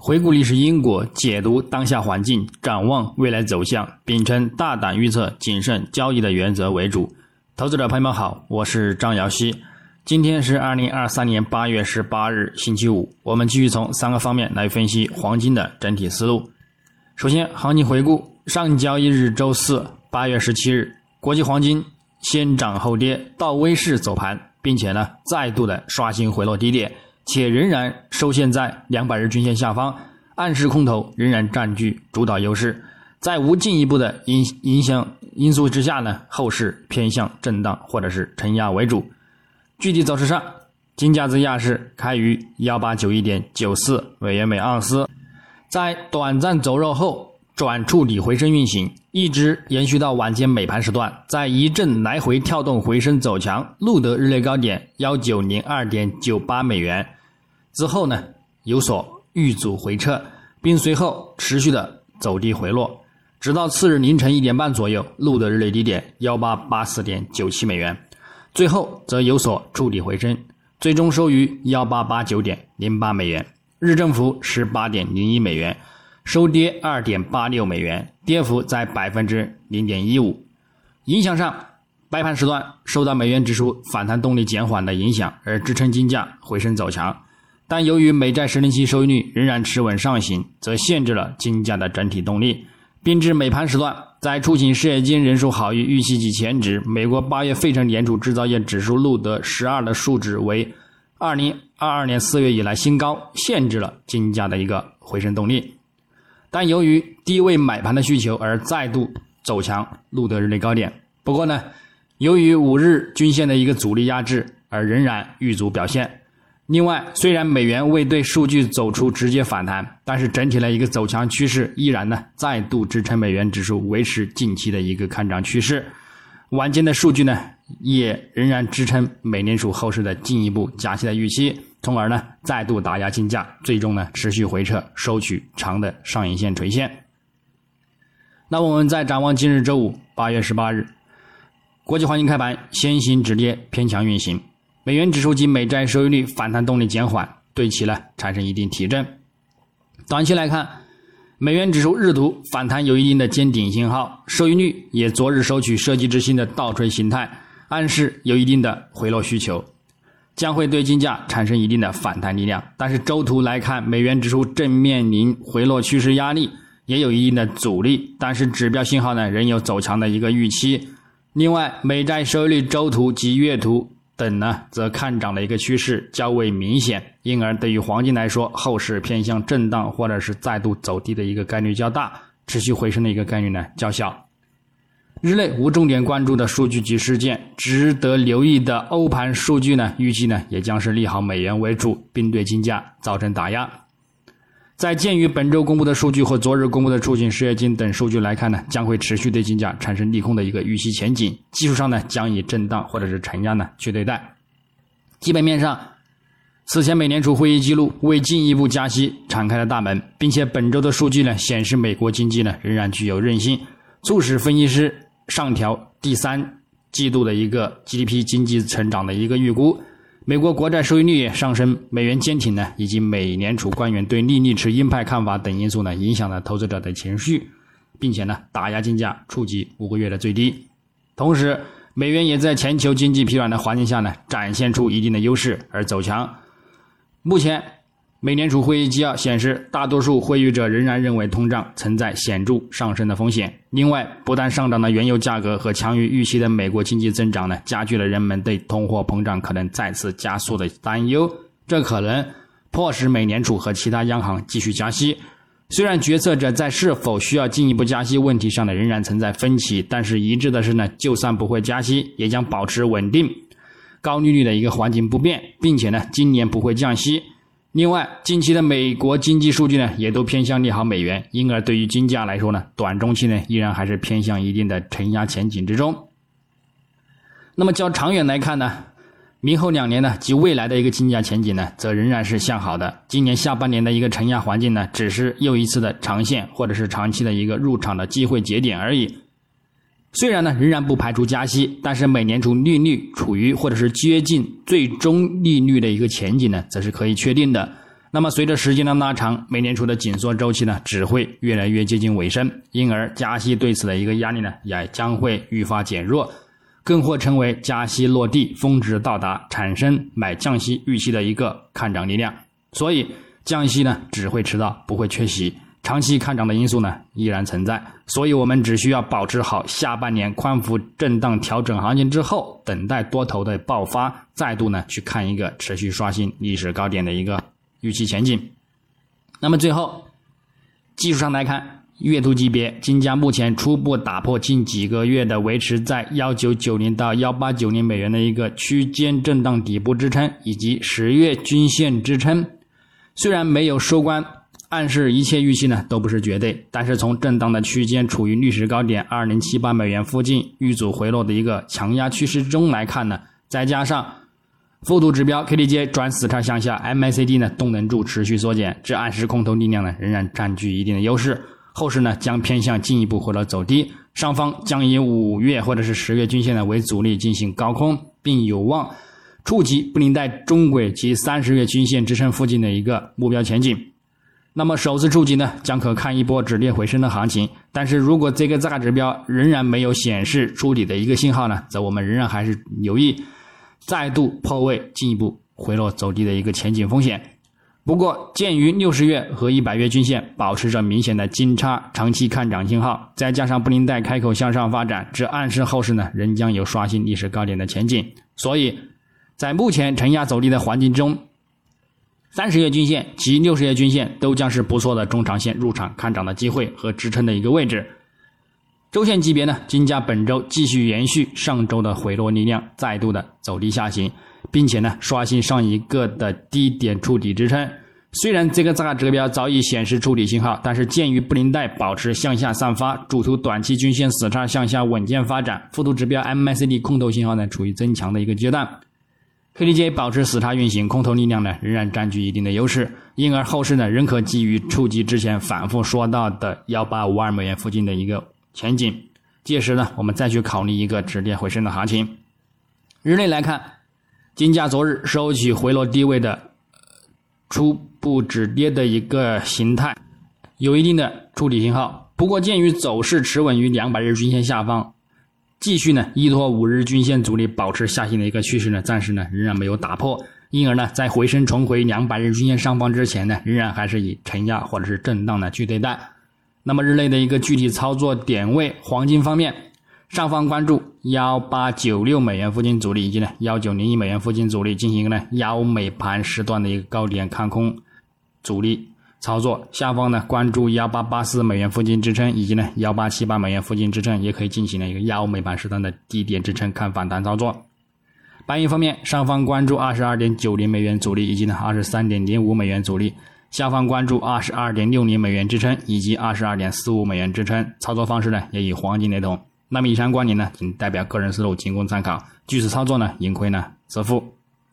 回顾历史因果，解读当下环境，展望未来走向，秉承大胆预测、谨慎交易的原则为主。投资者朋友们好，我是张瑶希。今天是二零二三年八月十八日，星期五。我们继续从三个方面来分析黄金的整体思路。首先，行情回顾：上交易日周四八月十七日，国际黄金先涨后跌，到微市走盘，并且呢再度的刷新回落低点。且仍然收线在两百日均线下方，暗示空头仍然占据主导优势。在无进一步的影影响因素之下呢，后市偏向震荡或者是承压为主。具体走势上，金价自亚市开于幺八九一点九四美元每盎司，在短暂走弱后转触底回升运行，一直延续到晚间美盘时段，在一阵来回跳动回升走强，录得日内高点幺九零二点九八美元。之后呢，有所遇阻回撤，并随后持续的走低回落，直到次日凌晨一点半左右录得日内低点幺八八四点九七美元，最后则有所触底回升，最终收于幺八八九点零八美元，日振幅十八点零一美元，收跌二点八六美元，跌幅在百分之零点一五。影响上，白盘时段受到美元指数反弹动力减缓的影响，而支撑金价回升走强。但由于美债十年期收益率仍然持稳上行，则限制了金价的整体动力，并至美盘时段，在出勤失业金人数好于预期及前值，美国八月费城联储制造业指数录得十二的数值为二零二二年四月以来新高，限制了金价的一个回升动力。但由于低位买盘的需求而再度走强，录得日内高点。不过呢，由于五日均线的一个阻力压制，而仍然遇阻表现。另外，虽然美元未对数据走出直接反弹，但是整体的一个走强趋势依然呢再度支撑美元指数维持近期的一个看涨趋势。晚间的数据呢也仍然支撑美联储后市的进一步加息的预期，从而呢再度打压金价，最终呢持续回撤，收取长的上影线垂线。那我们再展望今日周五八月十八日，国际黄金开盘先行止跌偏强运行。美元指数及美债收益率反弹动力减缓，对其呢产生一定提振。短期来看，美元指数日图反弹有一定的见顶信号，收益率也昨日收取设计之星的倒锤形态，暗示有一定的回落需求，将会对金价产生一定的反弹力量。但是周图来看，美元指数正面临回落趋势压力，也有一定的阻力，但是指标信号呢仍有走强的一个预期。另外，美债收益率周图及月图。等呢，则看涨的一个趋势较为明显，因而对于黄金来说，后市偏向震荡或者是再度走低的一个概率较大，持续回升的一个概率呢较小。日内无重点关注的数据及事件，值得留意的欧盘数据呢，预计呢也将是利好美元为主，并对金价造成打压。在鉴于本周公布的数据和昨日公布的出勤失业金等数据来看呢，将会持续对金价产生利空的一个预期前景。技术上呢，将以震荡或者是承压呢去对待。基本面上，此前美联储会议记录为进一步加息敞开了大门，并且本周的数据呢显示美国经济呢仍然具有韧性，促使分析师上调第三季度的一个 GDP 经济成长的一个预估。美国国债收益率上升，美元坚挺呢，以及美联储官员对利率持鹰派看法等因素呢，影响了投资者的情绪，并且呢，打压金价触及五个月的最低。同时，美元也在全球经济疲软的环境下呢，展现出一定的优势而走强。目前。美联储会议纪要显示，大多数会议者仍然认为通胀存在显著上升的风险。另外，不但上涨的原油价格和强于预期的美国经济增长呢，加剧了人们对通货膨胀可能再次加速的担忧。这可能迫使美联储和其他央行继续加息。虽然决策者在是否需要进一步加息问题上呢仍然存在分歧，但是一致的是呢，就算不会加息，也将保持稳定、高利率的一个环境不变，并且呢，今年不会降息。另外，近期的美国经济数据呢，也都偏向利好美元，因而对于金价来说呢，短中期呢，依然还是偏向一定的承压前景之中。那么较长远来看呢，明后两年呢及未来的一个金价前景呢，则仍然是向好的。今年下半年的一个承压环境呢，只是又一次的长线或者是长期的一个入场的机会节点而已。虽然呢，仍然不排除加息，但是美联储利率处于或者是接近最终利率的一个前景呢，则是可以确定的。那么随着时间的拉长，美联储的紧缩周期呢只会越来越接近尾声，因而加息对此的一个压力呢也将会愈发减弱，更或成为加息落地、峰值到达，产生买降息预期的一个看涨力量。所以降息呢只会迟到，不会缺席。长期看涨的因素呢依然存在，所以我们只需要保持好下半年宽幅震荡调整行情之后，等待多头的爆发，再度呢去看一个持续刷新历史高点的一个预期前景。那么最后，技术上来看，月图级别金价目前初步打破近几个月的维持在幺九九零到幺八九零美元的一个区间震荡底部支撑，以及十月均线支撑，虽然没有收官。暗示一切预期呢都不是绝对，但是从震荡的区间处于历史高点二零七八美元附近遇阻回落的一个强压趋势中来看呢，再加上复读指标 KDJ 转死叉向下，MACD 呢动能柱持续缩减，这暗示空头力量呢仍然占据一定的优势，后市呢将偏向进一步回落走低，上方将以五月或者是十月均线呢为阻力进行高空，并有望触及布林带中轨及三十月均线支撑附近的一个目标前景。那么首次触及呢，将可看一波止跌回升的行情。但是如果这个大指标仍然没有显示出底的一个信号呢，则我们仍然还是留意再度破位进一步回落走低的一个前景风险。不过，鉴于六十月和一百月均线保持着明显的金叉，长期看涨信号，再加上布林带开口向上发展，这暗示后市呢仍将有刷新历史高点的前景。所以在目前承压走低的环境中。三十月均线及六十月均线都将是不错的中长线入场看涨的机会和支撑的一个位置。周线级别呢，金价本周继续延续上周的回落力量，再度的走低下行，并且呢刷新上一个的低点触底支撑。虽然这个大指标早已显示触底信号，但是鉴于布林带保持向下散发，主图短期均线死叉向下稳健发展，幅度指标 MACD 空头信号呢处于增强的一个阶段。KDJ 保持死叉运行，空头力量呢仍然占据一定的优势，因而后市呢仍可基于触及之前反复说到的幺八五二美元附近的一个前景，届时呢我们再去考虑一个止跌回升的行情。日内来看，金价昨日收取回落低位的初步止跌的一个形态，有一定的触底信号，不过鉴于走势持稳于两百日均线下方。继续呢，依托五日均线阻力保持下行的一个趋势呢，暂时呢仍然没有打破，因而呢在回升重回两百日均线上方之前呢，仍然还是以承压或者是震荡呢去对待。那么日内的一个具体操作点位，黄金方面，上方关注幺八九六美元附近阻力以及呢幺九零一美元附近阻力，进行一个呢幺美盘时段的一个高点看空阻力。操作下方呢，关注幺八八四美元附近支撑，以及呢幺八七八美元附近支撑，也可以进行了一个幺美盘时段的低点支撑看反弹操作。白银方面，上方关注二十二点九零美元阻力，以及呢二十三点零五美元阻力；下方关注二十二点六零美元支撑，以及二十二点四五美元支撑。操作方式呢，也与黄金雷同。那么以上观点呢，仅代表个人思路，仅供参考。据此操作呢，盈亏呢自负。